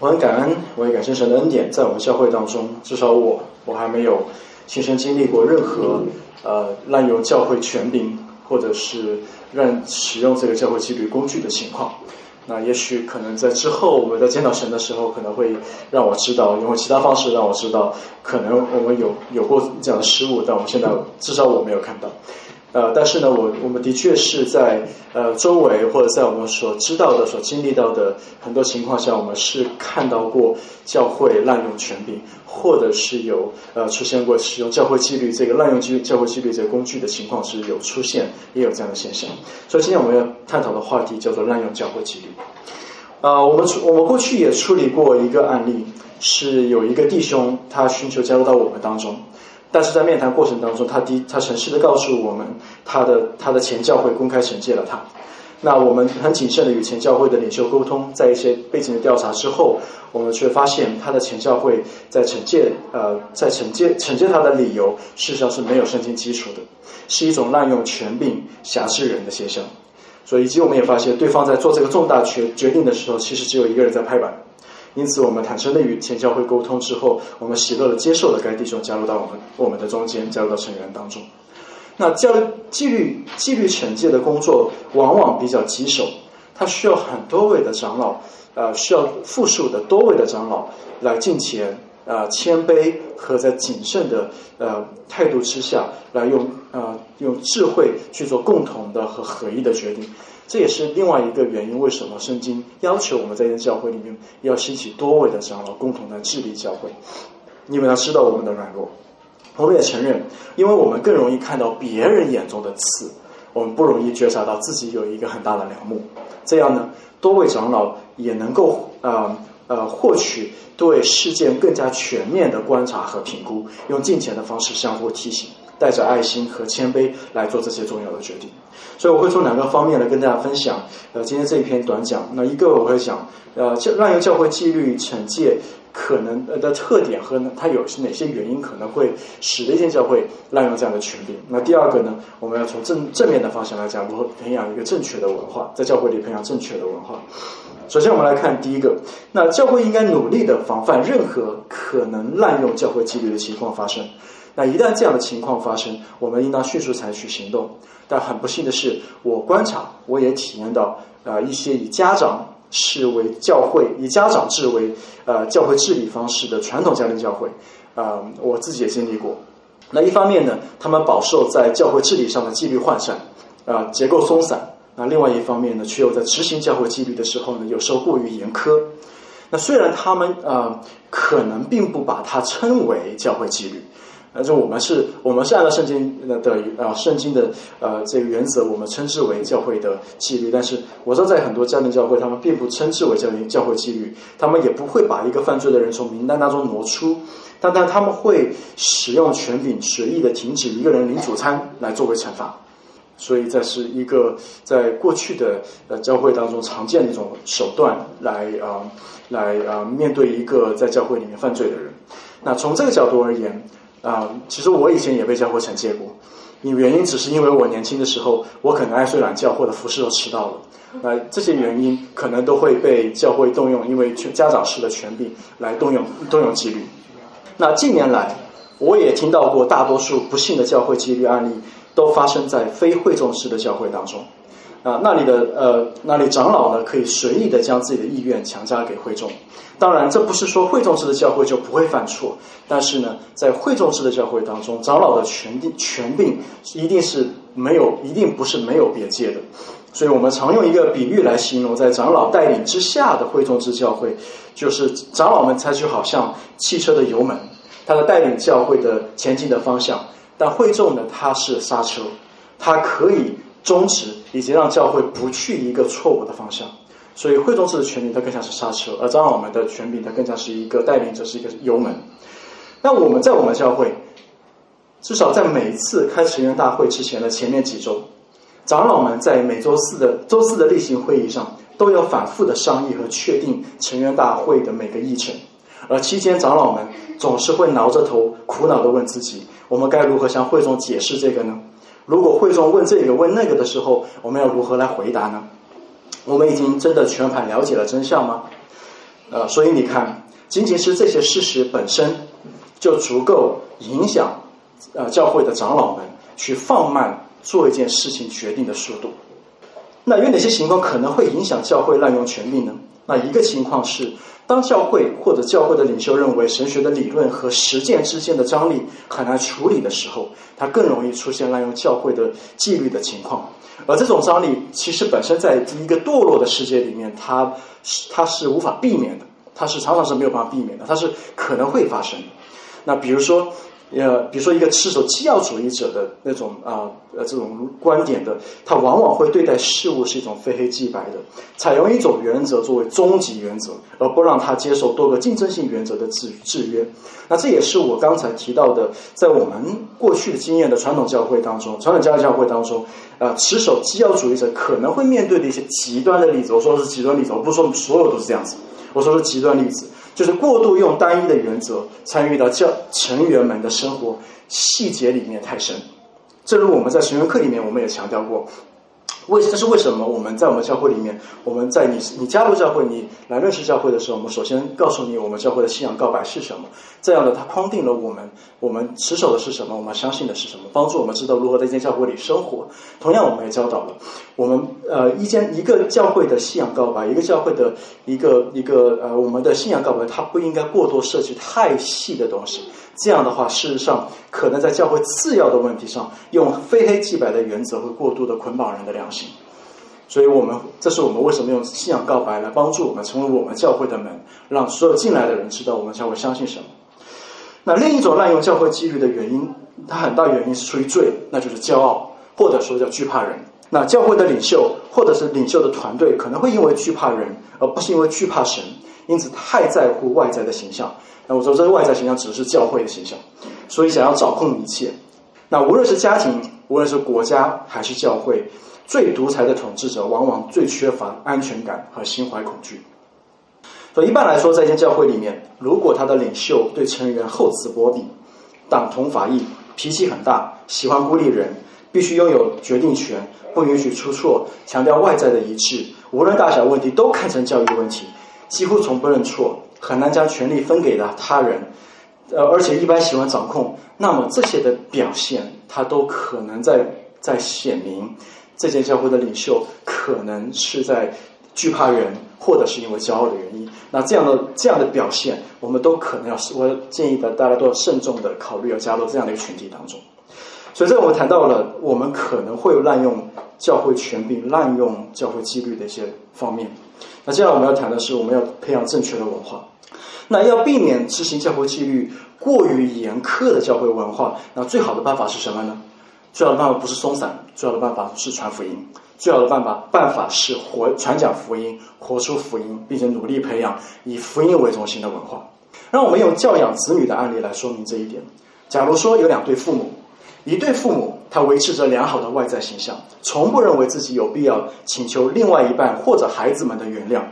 我很感恩，我也感谢神的恩典，在我们教会当中，至少我我还没有亲身经历过任何呃滥用教会权柄，或者是让使用这个教会纪律工具的情况。那也许可能在之后我们在见到神的时候，可能会让我知道，用其他方式让我知道，可能我们有有过这样的失误，但我们现在至少我没有看到。呃，但是呢，我我们的确是在呃周围或者在我们所知道的、所经历到的很多情况下，我们是看到过教会滥用权柄，或者是有呃出现过使用教会纪律这个滥用纪教会纪律这个工具的情况是有出现，也有这样的现象。所以今天我们要探讨的话题叫做滥用教会纪律。啊，我们我们过去也处理过一个案例，是有一个弟兄他寻求加入到我们当中。但是在面谈过程当中，他第他诚实的告诉我们，他的他的前教会公开惩戒了他。那我们很谨慎的与前教会的领袖沟通，在一些背景的调查之后，我们却发现他的前教会在惩戒呃在惩戒惩戒他的理由，事实上是没有圣经基础的，是一种滥用权柄辖制人的现象。所以以及我们也发现，对方在做这个重大决决定的时候，其实只有一个人在拍板。因此，我们坦诚的与前教会沟通之后，我们喜乐的接受了该弟兄加入到我们我们的中间，加入到成员当中。那教纪律纪律惩戒的工作往往比较棘手，它需要很多位的长老，呃，需要复数的多位的长老来进前，呃，谦卑和在谨慎的呃态度之下来用呃用智慧去做共同的和合一的决定。这也是另外一个原因，为什么圣经要求我们在一个教会里面要兴起多位的长老共同来治理教会？因为他知道我们的软弱，我们也承认，因为我们更容易看到别人眼中的刺，我们不容易觉察到自己有一个很大的梁木。这样呢，多位长老也能够呃呃获取对事件更加全面的观察和评估，用金钱的方式相互提醒。带着爱心和谦卑来做这些重要的决定，所以我会从两个方面来跟大家分享。呃，今天这一篇短讲，那一个我会讲，呃，滥用教会纪律惩戒可能的特点和它有哪些原因可能会使得一些教会滥用这样的权利。那第二个呢，我们要从正正面的方向来讲，如何培养一个正确的文化，在教会里培养正确的文化。首先，我们来看第一个，那教会应该努力的防范任何可能滥用教会纪律的情况发生。那一旦这样的情况发生，我们应当迅速采取行动。但很不幸的是，我观察，我也体验到，呃，一些以家长视为教会、以家长制为呃教会治理方式的传统家庭教会，啊，我自己也经历过。那一方面呢，他们饱受在教会治理上的纪律涣散，啊，结构松散；那另外一方面呢，却又在执行教会纪律的时候呢，有时候过于严苛。那虽然他们呃可能并不把它称为教会纪律。那就我们是，我们是按照圣经的的呃，圣经的呃这个原则，我们称之为教会的纪律。但是我知道，在很多家庭教会，他们并不称之为教教会纪律，他们也不会把一个犯罪的人从名单当中挪出，但但他们会使用权柄随意的停止一个人领主餐来作为惩罚。所以这是一个在过去的呃教会当中常见的一种手段，来啊来啊面对一个在教会里面犯罪的人。那从这个角度而言。啊，其实我以前也被教会惩戒过，你原因只是因为我年轻的时候，我可能爱睡懒觉或者服侍都迟到了，那这些原因可能都会被教会动用，因为家长式的权柄来动用动用纪律。那近年来，我也听到过大多数不幸的教会纪律案例，都发生在非会众式的教会当中。啊，那里的呃，那里长老呢可以随意的将自己的意愿强加给会众。当然，这不是说会众式的教会就不会犯错，但是呢，在会众式的教会当中，长老的权定权柄一定是没有，一定不是没有边界的。所以我们常用一个比喻来形容，在长老带领之下的会众制教会，就是长老们才就好像汽车的油门，它的带领教会的前进的方向；但会众呢，它是刹车，它可以。终止以及让教会不去一个错误的方向，所以会众式的权柄它更像是刹车，而长老们的权柄它更像是一个带领者，是一个油门。那我们在我们教会，至少在每次开成员大会之前的前面几周，长老们在每周四的周四的例行会议上，都要反复的商议和确定成员大会的每个议程，而期间长老们总是会挠着头苦恼的问自己：我们该如何向会众解释这个呢？如果会众问这个问那个的时候，我们要如何来回答呢？我们已经真的全盘了解了真相吗？呃，所以你看，仅仅是这些事实本身，就足够影响呃教会的长老们去放慢做一件事情决定的速度。那有哪些情况可能会影响教会滥用权力呢？那一个情况是，当教会或者教会的领袖认为神学的理论和实践之间的张力很难处理的时候，他更容易出现滥用教会的纪律的情况。而这种张力其实本身在一个堕落的世界里面，它是它是无法避免的，它是常常是没有办法避免的，它是可能会发生的。那比如说。呃，比如说一个持守基要主义者的那种啊呃这种观点的，他往往会对待事物是一种非黑即白的，采用一种原则作为终极原则，而不让他接受多个竞争性原则的制制约。那这也是我刚才提到的，在我们过去的经验的传统教会当中，传统教育教会当中，呃，持守基要主义者可能会面对的一些极端的例子。我说的是极端例子，我不说所有都是这样子，我说是极端例子。就是过度用单一的原则参与到教成员们的生活细节里面太深，正如我们在成员课里面我们也强调过。为这是为什么？我们在我们教会里面，我们在你你加入教会，你来认识教会的时候，我们首先告诉你我们教会的信仰告白是什么。这样的，它框定了我们我们持守的是什么，我们相信的是什么，帮助我们知道如何在一间教会里生活。同样，我们也教导了我们呃一间一个教会的信仰告白，一个教会的一个一个呃我们的信仰告白，它不应该过多涉及太细的东西。这样的话，事实上可能在教会次要的问题上，用非黑即白的原则会过度的捆绑人的良心。所以，我们这是我们为什么用信仰告白来帮助我们成为我们教会的门，让所有进来的人知道我们教会相信什么。那另一种滥用教会纪律的原因，它很大原因是出于罪，那就是骄傲，或者说叫惧怕人。那教会的领袖或者是领袖的团队，可能会因为惧怕人，而不是因为惧怕神，因此太在乎外在的形象。那我说，这个外在形象指的是教会的形象，所以想要掌控一切。那无论是家庭，无论是国家，还是教会，最独裁的统治者往往最缺乏安全感和心怀恐惧。所以一般来说，在一些教会里面，如果他的领袖对成员厚此薄彼、党同伐异、脾气很大、喜欢孤立人、必须拥有决定权、不允许出错、强调外在的一致，无论大小问题都看成教育问题，几乎从不认错。很难将权力分给了他人，呃，而且一般喜欢掌控。那么这些的表现，他都可能在在显明，这间教会的领袖可能是在惧怕人，或者是因为骄傲的原因。那这样的这样的表现，我们都可能要，我建议的大家都要慎重的考虑，要加入这样的一个群体当中。所以这我们谈到了，我们可能会滥用教会权柄、滥用教会纪律的一些方面。那接下来我们要谈的是，我们要培养正确的文化。那要避免执行教会纪律过于严苛的教会文化，那最好的办法是什么呢？最好的办法不是松散，最好的办法是传福音。最好的办法办法是活传讲福音，活出福音，并且努力培养以福音为中心的文化。让我们用教养子女的案例来说明这一点。假如说有两对父母，一对父母他维持着良好的外在形象，从不认为自己有必要请求另外一半或者孩子们的原谅。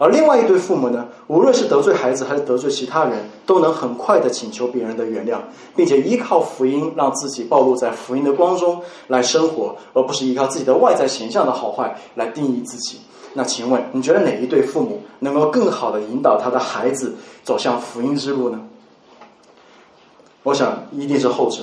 而另外一对父母呢，无论是得罪孩子还是得罪其他人，都能很快的请求别人的原谅，并且依靠福音让自己暴露在福音的光中来生活，而不是依靠自己的外在形象的好坏来定义自己。那请问，你觉得哪一对父母能够更好的引导他的孩子走向福音之路呢？我想一定是后者。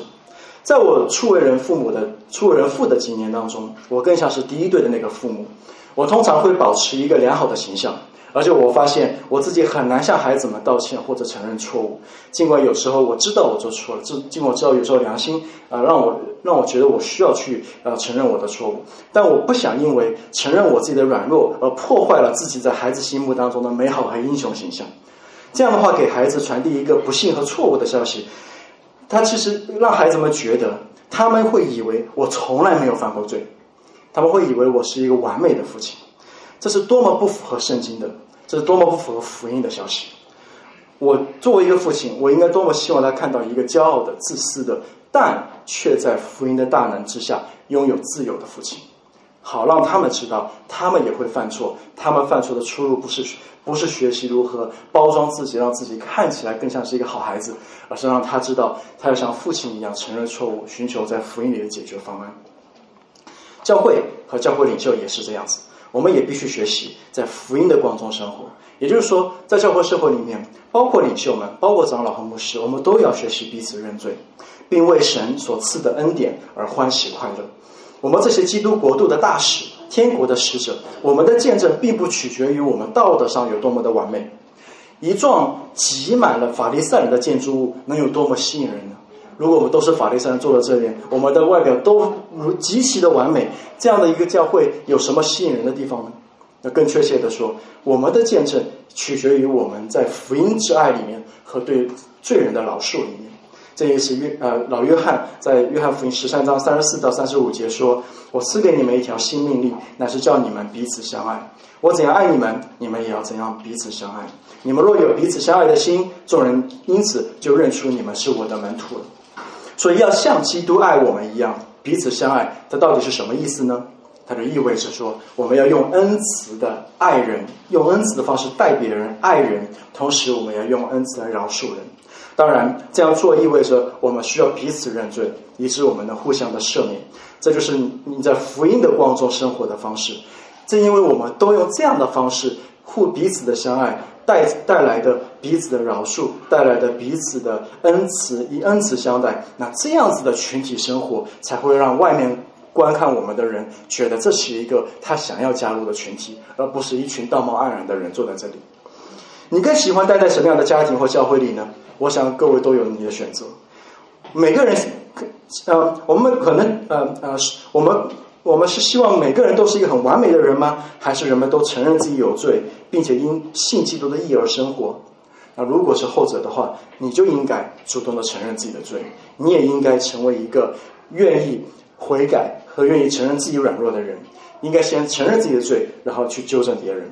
在我初为人父母的初为人父的几年当中，我更像是第一对的那个父母。我通常会保持一个良好的形象。而且我发现我自己很难向孩子们道歉或者承认错误，尽管有时候我知道我做错了，尽尽管我知道有时候良心啊让我让我觉得我需要去呃承认我的错误，但我不想因为承认我自己的软弱而破坏了自己在孩子心目当中的美好和英雄形象。这样的话给孩子传递一个不幸和错误的消息，他其实让孩子们觉得他们会以为我从来没有犯过罪，他们会以为我是一个完美的父亲，这是多么不符合圣经的。这是多么不符合福音的消息！我作为一个父亲，我应该多么希望他看到一个骄傲的、自私的，但却在福音的大能之下拥有自由的父亲，好让他们知道，他们也会犯错，他们犯错的出路不是不是学习如何包装自己，让自己看起来更像是一个好孩子，而是让他知道，他要像父亲一样承认错误，寻求在福音里的解决方案。教会和教会领袖也是这样子。我们也必须学习在福音的光中生活。也就是说，在教会生活里面，包括领袖们，包括长老和牧师，我们都要学习彼此认罪，并为神所赐的恩典而欢喜快乐。我们这些基督国度的大使、天国的使者，我们的见证并不取决于我们道德上有多么的完美。一幢挤满了法利赛人的建筑物，能有多么吸引人呢？如果我们都是法利赛人坐到这点，我们的外表都如极其的完美，这样的一个教会有什么吸引人的地方呢？那更确切的说，我们的见证取决于我们在福音之爱里面和对罪人的饶恕里面。这也是约呃老约翰在约翰福音十三章三十四到三十五节说：“我赐给你们一条新命令，乃是叫你们彼此相爱。我怎样爱你们，你们也要怎样彼此相爱。你们若有彼此相爱的心，众人因此就认出你们是我的门徒了。所以要像基督爱我们一样彼此相爱。这到底是什么意思呢？它就意味着说，我们要用恩慈的爱人，用恩慈的方式待别人、爱人，同时我们要用恩慈来饶恕人。”当然，这样做意味着我们需要彼此认罪，以致我们能互相的赦免。这就是你在福音的光中生活的方式。正因为我们都用这样的方式互彼此的相爱，带带来的彼此的饶恕，带来的彼此的恩慈，以恩慈相待，那这样子的群体生活才会让外面观看我们的人觉得这是一个他想要加入的群体，而不是一群道貌岸然的人坐在这里。你更喜欢待在什么样的家庭或教会里呢？我想各位都有你的选择。每个人，呃，我们可能，呃呃，我们我们是希望每个人都是一个很完美的人吗？还是人们都承认自己有罪，并且因信基督的义而生活？那如果是后者的话，你就应该主动的承认自己的罪，你也应该成为一个愿意悔改和愿意承认自己软弱的人。应该先承认自己的罪，然后去纠正别人。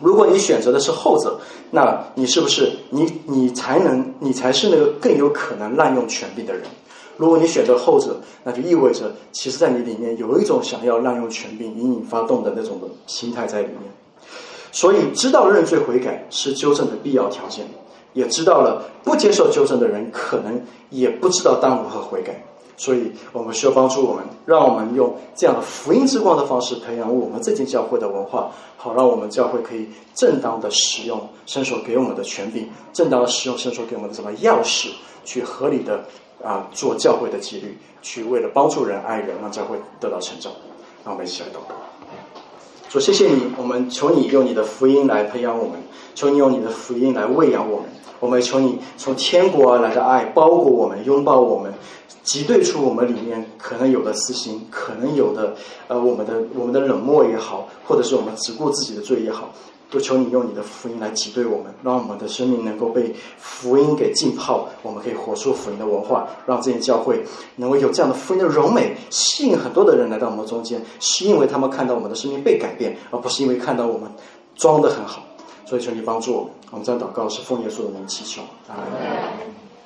如果你选择的是后者，那你是不是你你才能你才是那个更有可能滥用权柄的人？如果你选择后者，那就意味着其实在你里面有一种想要滥用权柄隐隐发动的那种的心态在里面。所以，知道认罪悔改是纠正的必要条件，也知道了不接受纠正的人可能也不知道当如何悔改。所以我们需要帮助我们，让我们用这样的福音之光的方式培养我们这间教会的文化，好让我们教会可以正当的使用伸手给我们的权柄，正当的使用伸手给我们的什么钥匙，去合理的啊做教会的纪律，去为了帮助人爱人，让教会得到成长。让我们一起来祷告，说谢谢你，我们求你用你的福音来培养我们，求你用你的福音来喂养我们。我们求你从天国而来的爱包裹我们，拥抱我们，挤兑出我们里面可能有的私心，可能有的呃我们的我们的冷漠也好，或者是我们只顾自己的罪也好，都求你用你的福音来挤兑我们，让我们的生命能够被福音给浸泡，我们可以活出福音的文化，让这些教会能够有这样的福音的柔美，吸引很多的人来到我们中间，是因为他们看到我们的生命被改变，而不是因为看到我们装的很好。所以求你帮助我们，我们这样祷告是奉耶稣的名祈求，阿门。